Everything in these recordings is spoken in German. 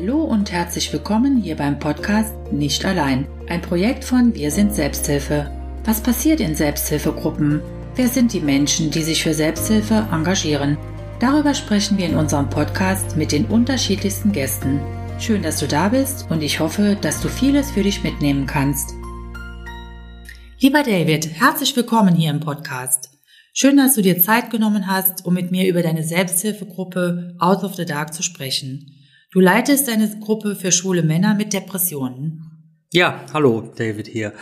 Hallo und herzlich willkommen hier beim Podcast Nicht allein, ein Projekt von Wir sind Selbsthilfe. Was passiert in Selbsthilfegruppen? Wer sind die Menschen, die sich für Selbsthilfe engagieren? Darüber sprechen wir in unserem Podcast mit den unterschiedlichsten Gästen. Schön, dass du da bist und ich hoffe, dass du vieles für dich mitnehmen kannst. Lieber David, herzlich willkommen hier im Podcast. Schön, dass du dir Zeit genommen hast, um mit mir über deine Selbsthilfegruppe Out of the Dark zu sprechen. Du leitest eine Gruppe für schwule Männer mit Depressionen. Ja, hallo, David hier.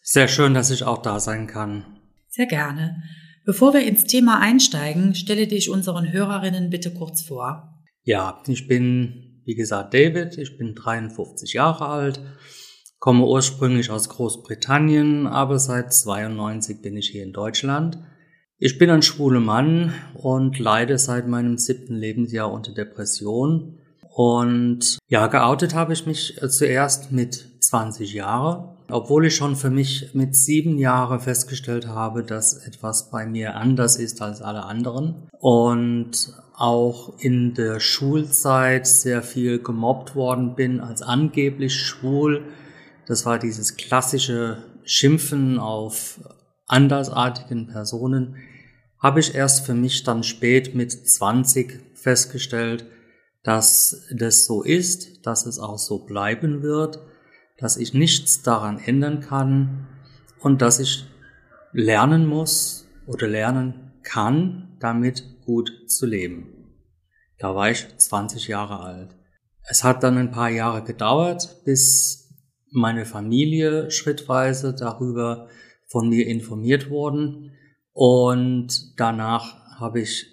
Sehr schön, dass ich auch da sein kann. Sehr gerne. Bevor wir ins Thema einsteigen, stelle dich unseren Hörerinnen bitte kurz vor. Ja, ich bin, wie gesagt, David. Ich bin 53 Jahre alt, komme ursprünglich aus Großbritannien, aber seit 92 bin ich hier in Deutschland. Ich bin ein schwuler Mann und leide seit meinem siebten Lebensjahr unter Depression und ja, geoutet habe ich mich äh, zuerst mit 20 Jahren, obwohl ich schon für mich mit sieben Jahren festgestellt habe, dass etwas bei mir anders ist als alle anderen. Und auch in der Schulzeit sehr viel gemobbt worden bin als angeblich schwul. Das war dieses klassische Schimpfen auf andersartigen Personen. Habe ich erst für mich dann spät mit 20 festgestellt, dass das so ist, dass es auch so bleiben wird, dass ich nichts daran ändern kann und dass ich lernen muss oder lernen kann, damit gut zu leben. Da war ich 20 Jahre alt. Es hat dann ein paar Jahre gedauert, bis meine Familie schrittweise darüber von mir informiert wurden und danach habe ich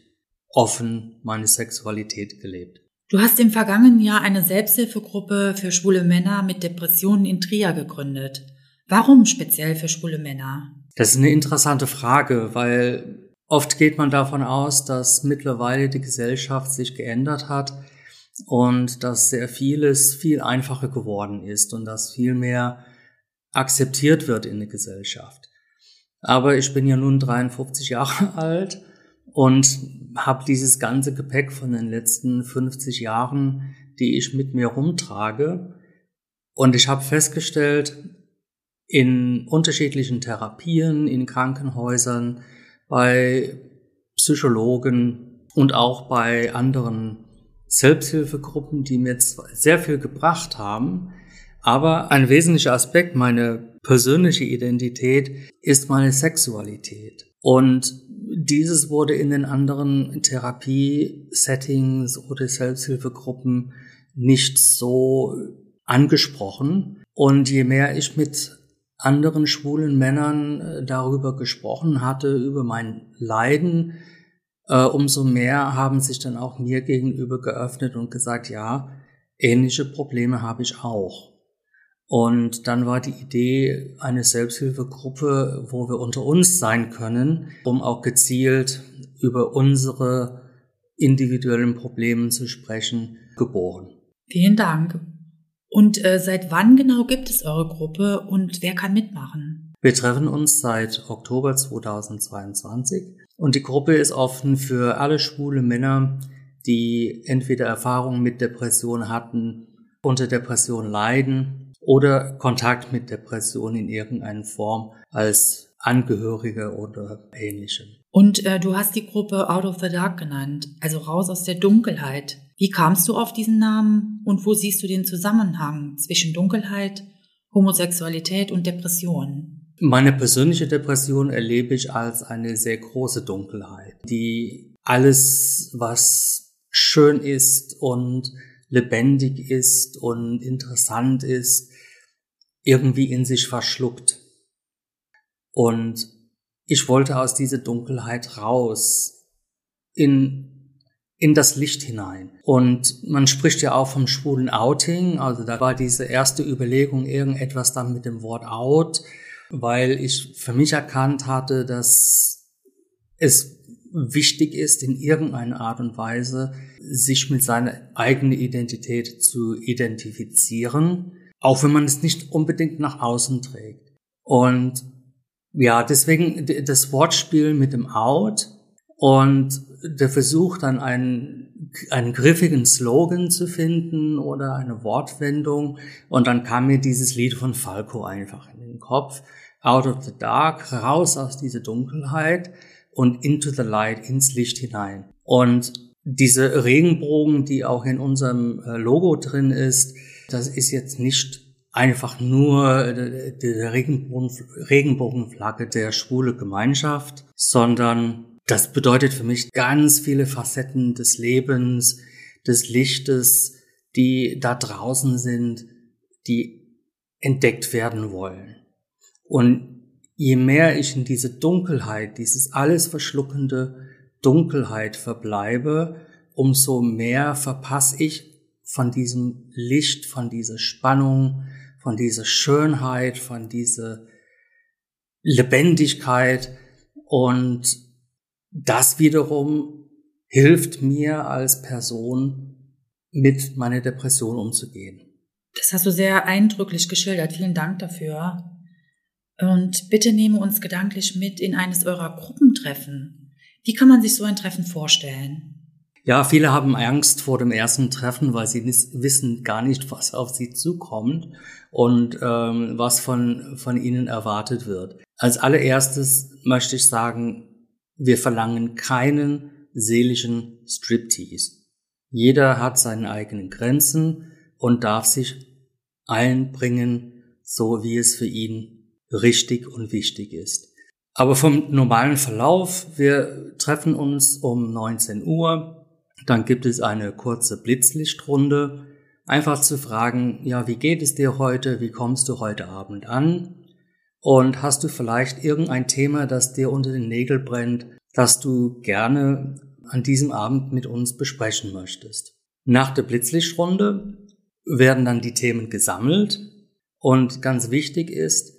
offen meine Sexualität gelebt. Du hast im vergangenen Jahr eine Selbsthilfegruppe für schwule Männer mit Depressionen in Trier gegründet. Warum speziell für schwule Männer? Das ist eine interessante Frage, weil oft geht man davon aus, dass mittlerweile die Gesellschaft sich geändert hat und dass sehr vieles viel einfacher geworden ist und dass viel mehr akzeptiert wird in der Gesellschaft. Aber ich bin ja nun 53 Jahre alt und habe dieses ganze Gepäck von den letzten 50 Jahren, die ich mit mir rumtrage. Und ich habe festgestellt, in unterschiedlichen Therapien, in Krankenhäusern, bei Psychologen und auch bei anderen Selbsthilfegruppen, die mir sehr viel gebracht haben. Aber ein wesentlicher Aspekt meiner persönlichen Identität ist meine Sexualität. Und dieses wurde in den anderen Therapie-Settings oder Selbsthilfegruppen nicht so angesprochen. Und je mehr ich mit anderen schwulen Männern äh, darüber gesprochen hatte, über mein Leiden, äh, umso mehr haben sich dann auch mir gegenüber geöffnet und gesagt, ja, ähnliche Probleme habe ich auch. Und dann war die Idee eine Selbsthilfegruppe, wo wir unter uns sein können, um auch gezielt über unsere individuellen Probleme zu sprechen, geboren. Vielen Dank. Und äh, seit wann genau gibt es eure Gruppe und wer kann mitmachen? Wir treffen uns seit Oktober 2022 und die Gruppe ist offen für alle schwule Männer, die entweder Erfahrungen mit Depression hatten, unter Depression leiden oder Kontakt mit Depression in irgendeiner Form als Angehörige oder ähnlichem. Und äh, du hast die Gruppe Out of the Dark genannt, also raus aus der Dunkelheit. Wie kamst du auf diesen Namen und wo siehst du den Zusammenhang zwischen Dunkelheit, Homosexualität und Depression? Meine persönliche Depression erlebe ich als eine sehr große Dunkelheit, die alles, was schön ist und lebendig ist und interessant ist, irgendwie in sich verschluckt. Und ich wollte aus dieser Dunkelheit raus, in, in das Licht hinein. Und man spricht ja auch vom schwulen Outing. Also da war diese erste Überlegung irgendetwas dann mit dem Wort out, weil ich für mich erkannt hatte, dass es wichtig ist, in irgendeiner Art und Weise sich mit seiner eigenen Identität zu identifizieren auch wenn man es nicht unbedingt nach außen trägt. Und ja, deswegen das Wortspiel mit dem Out und der Versuch dann einen einen griffigen Slogan zu finden oder eine Wortwendung. Und dann kam mir dieses Lied von Falco einfach in den Kopf. Out of the dark, raus aus dieser Dunkelheit und into the light, ins Licht hinein. Und diese Regenbogen, die auch in unserem äh, Logo drin ist, das ist jetzt nicht einfach nur die Regenbogen, Regenbogenflagge der schwule Gemeinschaft, sondern das bedeutet für mich ganz viele Facetten des Lebens, des Lichtes, die da draußen sind, die entdeckt werden wollen. Und je mehr ich in diese Dunkelheit, dieses alles verschluckende Dunkelheit verbleibe, umso mehr verpasse ich von diesem Licht, von dieser Spannung, von dieser Schönheit, von dieser Lebendigkeit und das wiederum hilft mir als Person, mit meiner Depression umzugehen. Das hast du sehr eindrücklich geschildert. Vielen Dank dafür. Und bitte nehme uns gedanklich mit in eines eurer Gruppentreffen. Wie kann man sich so ein Treffen vorstellen? Ja, viele haben Angst vor dem ersten Treffen, weil sie wissen gar nicht, was auf sie zukommt und ähm, was von, von ihnen erwartet wird. Als allererstes möchte ich sagen, wir verlangen keinen seelischen Striptease. Jeder hat seine eigenen Grenzen und darf sich einbringen, so wie es für ihn richtig und wichtig ist. Aber vom normalen Verlauf, wir treffen uns um 19 Uhr, dann gibt es eine kurze Blitzlichtrunde, einfach zu fragen, ja, wie geht es dir heute, wie kommst du heute Abend an? Und hast du vielleicht irgendein Thema, das dir unter den Nägeln brennt, das du gerne an diesem Abend mit uns besprechen möchtest? Nach der Blitzlichtrunde werden dann die Themen gesammelt und ganz wichtig ist,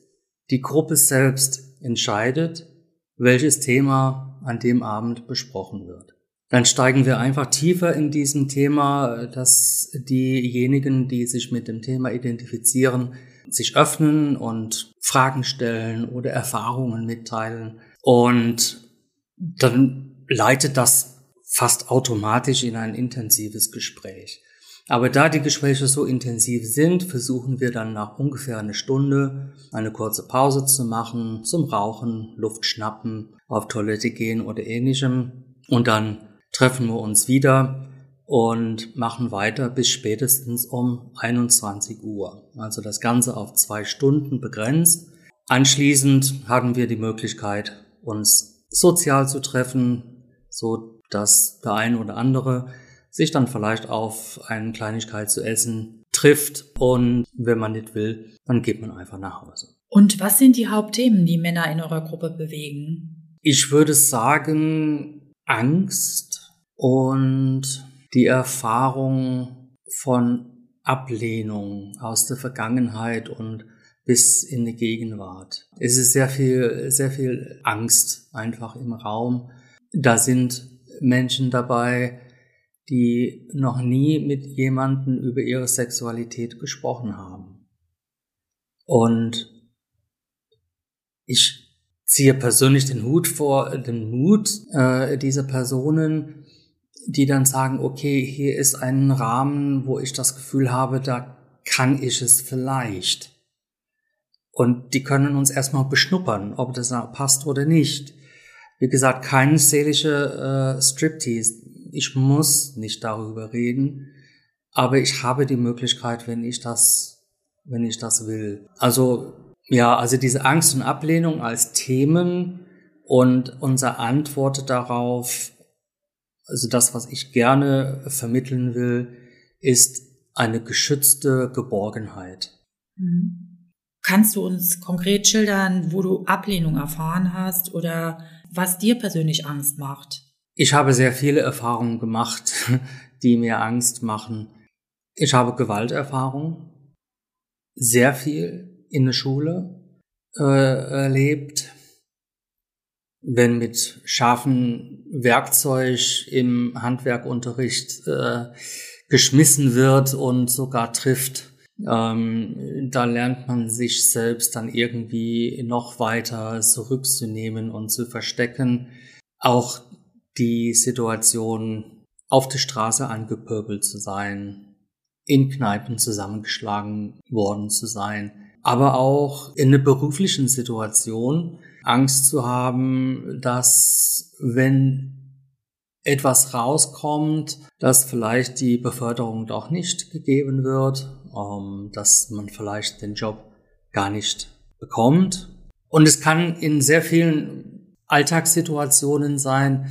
die Gruppe selbst entscheidet, welches Thema an dem Abend besprochen wird. Dann steigen wir einfach tiefer in diesem Thema, dass diejenigen, die sich mit dem Thema identifizieren, sich öffnen und Fragen stellen oder Erfahrungen mitteilen. Und dann leitet das fast automatisch in ein intensives Gespräch. Aber da die Gespräche so intensiv sind, versuchen wir dann nach ungefähr einer Stunde eine kurze Pause zu machen, zum Rauchen, Luft schnappen, auf Toilette gehen oder ähnlichem. Und dann treffen wir uns wieder und machen weiter bis spätestens um 21 Uhr. Also das Ganze auf zwei Stunden begrenzt. Anschließend hatten wir die Möglichkeit, uns sozial zu treffen, so dass der eine oder andere sich dann vielleicht auf eine Kleinigkeit zu essen trifft und wenn man nicht will, dann geht man einfach nach Hause. Und was sind die Hauptthemen, die Männer in eurer Gruppe bewegen? Ich würde sagen Angst und die Erfahrung von Ablehnung aus der Vergangenheit und bis in die Gegenwart. Es ist sehr viel, sehr viel Angst einfach im Raum. Da sind Menschen dabei, die noch nie mit jemanden über ihre Sexualität gesprochen haben. Und ich ziehe persönlich den Hut vor, den Mut äh, dieser Personen, die dann sagen, okay, hier ist ein Rahmen, wo ich das Gefühl habe, da kann ich es vielleicht. Und die können uns erstmal beschnuppern, ob das passt oder nicht. Wie gesagt, kein seelische äh, Striptease. Ich muss nicht darüber reden, aber ich habe die Möglichkeit, wenn ich das, wenn ich das will. Also, ja, also diese Angst und Ablehnung als Themen und unsere Antwort darauf also das, was ich gerne vermitteln will, ist eine geschützte Geborgenheit. Mhm. Kannst du uns konkret schildern, wo du Ablehnung erfahren hast oder was dir persönlich Angst macht? Ich habe sehr viele Erfahrungen gemacht, die mir Angst machen. Ich habe Gewalterfahrung, sehr viel in der Schule äh, erlebt, wenn mit scharfem Werkzeug im Handwerkunterricht äh, geschmissen wird und sogar trifft, ähm, da lernt man sich selbst dann irgendwie noch weiter zurückzunehmen und zu verstecken. Auch die Situation auf der Straße angepöbelt zu sein, in Kneipen zusammengeschlagen worden zu sein, aber auch in einer beruflichen Situation Angst zu haben, dass wenn etwas rauskommt, dass vielleicht die Beförderung doch nicht gegeben wird, ähm, dass man vielleicht den Job gar nicht bekommt. Und es kann in sehr vielen Alltagssituationen sein.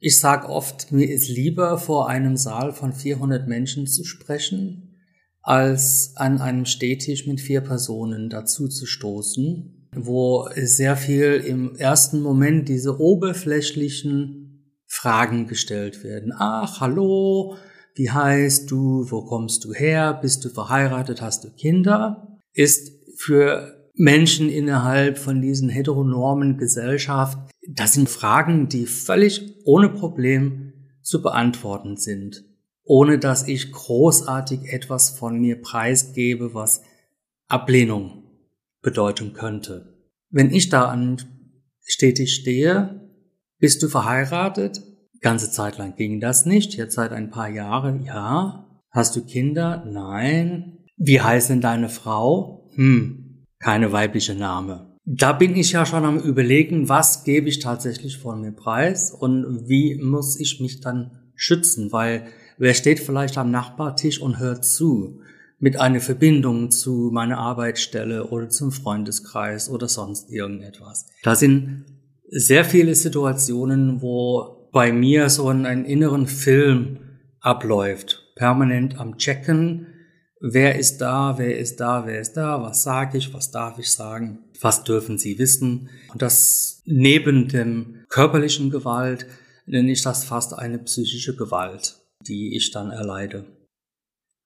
Ich sage oft, mir ist lieber vor einem Saal von 400 Menschen zu sprechen, als an einem Stehtisch mit vier Personen dazu zu stoßen, wo sehr viel im ersten Moment diese oberflächlichen Fragen gestellt werden. Ach, hallo, wie heißt du, wo kommst du her, bist du verheiratet, hast du Kinder, ist für Menschen innerhalb von diesen heteronormen Gesellschaft, das sind Fragen, die völlig ohne Problem zu beantworten sind, ohne dass ich großartig etwas von mir preisgebe, was Ablehnung bedeuten könnte. Wenn ich da an stetig stehe, bist du verheiratet? Ganze Zeit lang ging das nicht, jetzt seit ein paar Jahren, ja. Hast du Kinder? Nein. Wie heißt denn deine Frau? Hm, keine weibliche Name. Da bin ich ja schon am überlegen, was gebe ich tatsächlich von mir preis und wie muss ich mich dann schützen, weil wer steht vielleicht am Nachbartisch und hört zu mit einer Verbindung zu meiner Arbeitsstelle oder zum Freundeskreis oder sonst irgendetwas. Da sind sehr viele Situationen, wo bei mir so ein, inneren Film abläuft. Permanent am Checken, wer ist da, wer ist da, wer ist da, was sage ich, was darf ich sagen, was dürfen sie wissen. Und das neben dem körperlichen Gewalt nenne ich das fast eine psychische Gewalt, die ich dann erleide.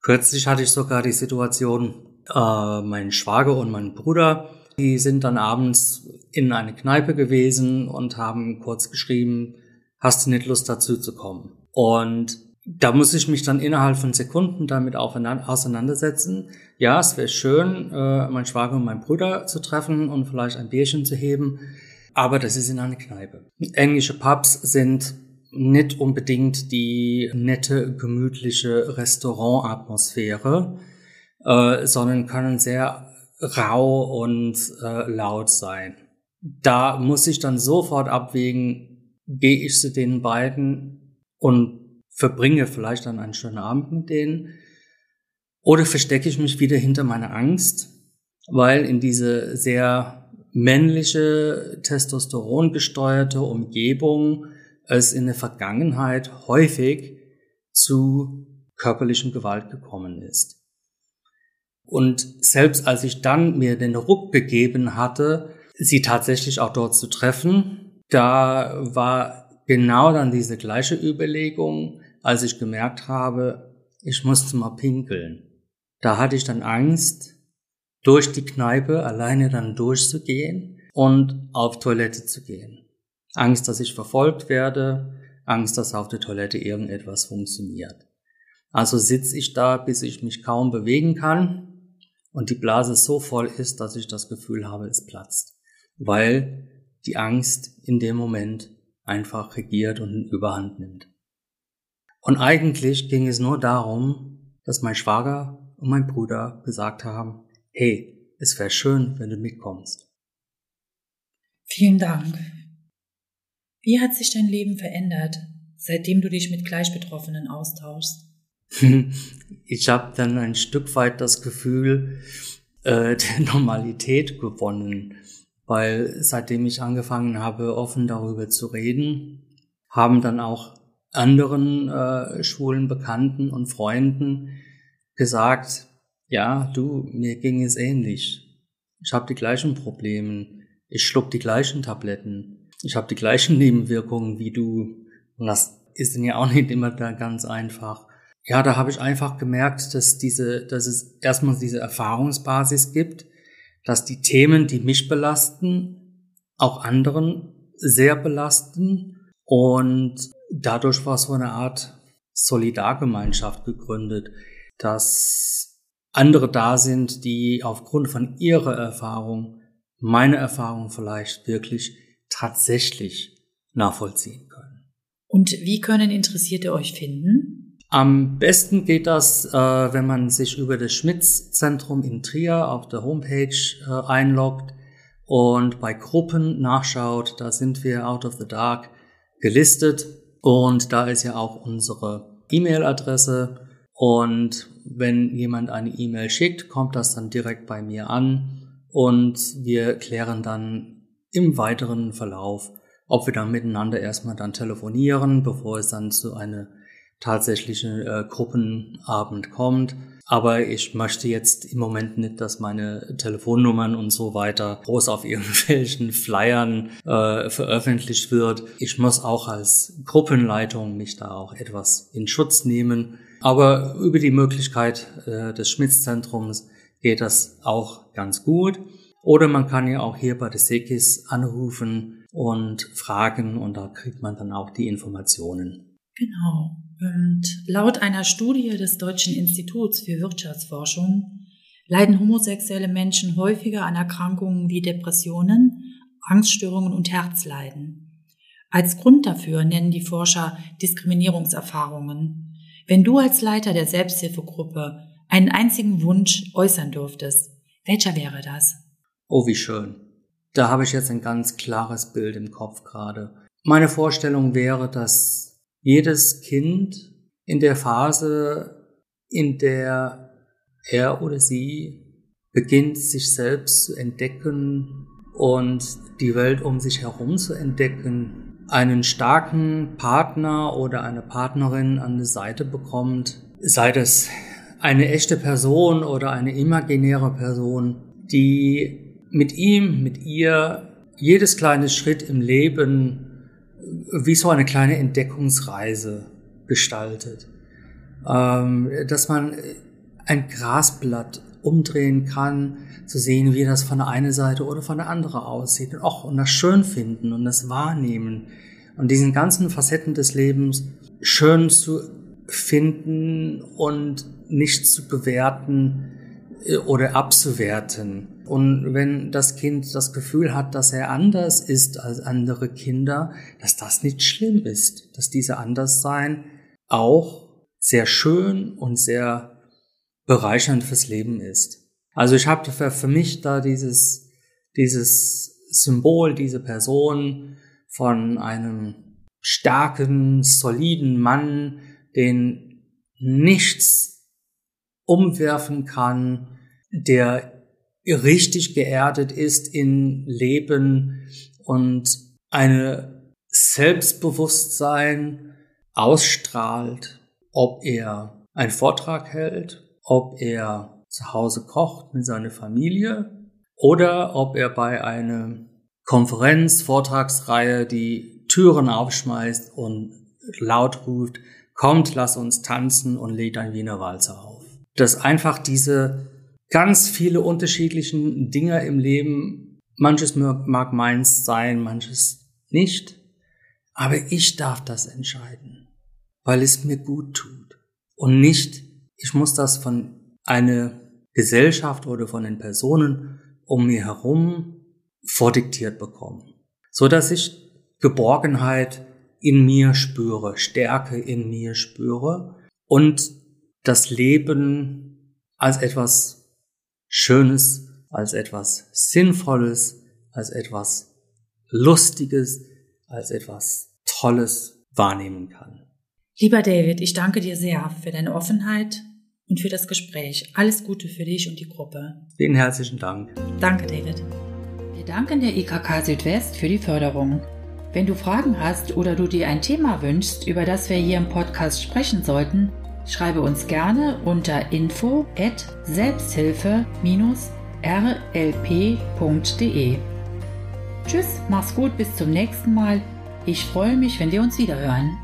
Kürzlich hatte ich sogar die Situation, äh, mein Schwager und mein Bruder die sind dann abends in eine Kneipe gewesen und haben kurz geschrieben, hast du nicht Lust dazu zu kommen? Und da muss ich mich dann innerhalb von Sekunden damit auseinandersetzen. Ja, es wäre schön, äh, mein Schwager und mein Bruder zu treffen und vielleicht ein Bierchen zu heben, aber das ist in einer Kneipe. Englische Pubs sind nicht unbedingt die nette, gemütliche Restaurantatmosphäre, äh, sondern können sehr rau und äh, laut sein. Da muss ich dann sofort abwägen, gehe ich zu den beiden und verbringe vielleicht dann einen schönen Abend mit denen oder verstecke ich mich wieder hinter meiner Angst, weil in diese sehr männliche, testosterongesteuerte Umgebung es in der Vergangenheit häufig zu körperlichen Gewalt gekommen ist. Und selbst als ich dann mir den Ruck gegeben hatte, sie tatsächlich auch dort zu treffen, da war genau dann diese gleiche Überlegung, als ich gemerkt habe, ich musste mal pinkeln. Da hatte ich dann Angst, durch die Kneipe alleine dann durchzugehen und auf Toilette zu gehen. Angst, dass ich verfolgt werde, Angst, dass auf der Toilette irgendetwas funktioniert. Also sitze ich da, bis ich mich kaum bewegen kann und die Blase so voll ist, dass ich das Gefühl habe, es platzt, weil die Angst in dem Moment einfach regiert und Überhand nimmt. Und eigentlich ging es nur darum, dass mein Schwager und mein Bruder gesagt haben, hey, es wäre schön, wenn du mitkommst. Vielen Dank. Wie hat sich dein Leben verändert, seitdem du dich mit Gleichbetroffenen austauschst? ich habe dann ein Stück weit das Gefühl äh, der Normalität gewonnen, weil seitdem ich angefangen habe, offen darüber zu reden, haben dann auch anderen äh, schwulen Bekannten und Freunden gesagt, ja, du, mir ging es ähnlich. Ich habe die gleichen Probleme, ich schluck die gleichen Tabletten, ich habe die gleichen Nebenwirkungen wie du. Und das ist dann ja auch nicht immer da ganz einfach ja, da habe ich einfach gemerkt, dass diese, dass es erstmal diese Erfahrungsbasis gibt, dass die Themen, die mich belasten, auch anderen sehr belasten und dadurch war so eine Art Solidargemeinschaft gegründet, dass andere da sind, die aufgrund von ihrer Erfahrung meine Erfahrung vielleicht wirklich tatsächlich nachvollziehen können. Und wie können Interessierte euch finden? Am besten geht das, äh, wenn man sich über das Schmitz-Zentrum in Trier auf der Homepage äh, einloggt und bei Gruppen nachschaut. Da sind wir out of the dark gelistet und da ist ja auch unsere E-Mail-Adresse. Und wenn jemand eine E-Mail schickt, kommt das dann direkt bei mir an und wir klären dann im weiteren Verlauf, ob wir dann miteinander erstmal dann telefonieren, bevor es dann zu einer tatsächlichen äh, Gruppenabend kommt. Aber ich möchte jetzt im Moment nicht, dass meine Telefonnummern und so weiter groß auf irgendwelchen Flyern äh, veröffentlicht wird. Ich muss auch als Gruppenleitung mich da auch etwas in Schutz nehmen. Aber über die Möglichkeit äh, des Schmitz-Zentrums geht das auch ganz gut. Oder man kann ja auch hier bei der Sekis anrufen und fragen und da kriegt man dann auch die Informationen. Genau. Und laut einer Studie des Deutschen Instituts für Wirtschaftsforschung leiden homosexuelle Menschen häufiger an Erkrankungen wie Depressionen, Angststörungen und Herzleiden. Als Grund dafür nennen die Forscher Diskriminierungserfahrungen. Wenn du als Leiter der Selbsthilfegruppe einen einzigen Wunsch äußern dürftest, welcher wäre das? Oh, wie schön. Da habe ich jetzt ein ganz klares Bild im Kopf gerade. Meine Vorstellung wäre, dass jedes Kind in der Phase, in der er oder sie beginnt, sich selbst zu entdecken und die Welt um sich herum zu entdecken, einen starken Partner oder eine Partnerin an der Seite bekommt, sei das eine echte Person oder eine imaginäre Person, die mit ihm, mit ihr jedes kleine Schritt im Leben wie so eine kleine Entdeckungsreise gestaltet. Ähm, dass man ein Grasblatt umdrehen kann, zu sehen, wie das von der einen Seite oder von der anderen aussieht und auch und das schön finden und das wahrnehmen und diesen ganzen Facetten des Lebens schön zu finden und nicht zu bewerten äh, oder abzuwerten. Und wenn das Kind das Gefühl hat, dass er anders ist als andere Kinder, dass das nicht schlimm ist, dass diese Anderssein auch sehr schön und sehr bereichernd fürs Leben ist. Also ich habe für, für mich da dieses, dieses Symbol, diese Person von einem starken, soliden Mann, den nichts umwerfen kann, der richtig geerdet ist in Leben und eine Selbstbewusstsein ausstrahlt, ob er einen Vortrag hält, ob er zu Hause kocht mit seiner Familie oder ob er bei einer Konferenz, Vortragsreihe die Türen aufschmeißt und laut ruft, kommt, lass uns tanzen und lädt ein Wiener Walzer auf. Dass einfach diese ganz viele unterschiedlichen Dinge im Leben. Manches mag meins sein, manches nicht. Aber ich darf das entscheiden, weil es mir gut tut. Und nicht, ich muss das von einer Gesellschaft oder von den Personen um mir herum vordiktiert bekommen. So dass ich Geborgenheit in mir spüre, Stärke in mir spüre und das Leben als etwas Schönes, als etwas Sinnvolles, als etwas Lustiges, als etwas Tolles wahrnehmen kann. Lieber David, ich danke dir sehr für deine Offenheit und für das Gespräch. Alles Gute für dich und die Gruppe. Vielen herzlichen Dank. Danke, David. Wir danken der IKK Südwest für die Förderung. Wenn du Fragen hast oder du dir ein Thema wünschst, über das wir hier im Podcast sprechen sollten, Schreibe uns gerne unter info at selbsthilfe-rlp.de. Tschüss, mach's gut, bis zum nächsten Mal. Ich freue mich, wenn wir uns wiederhören.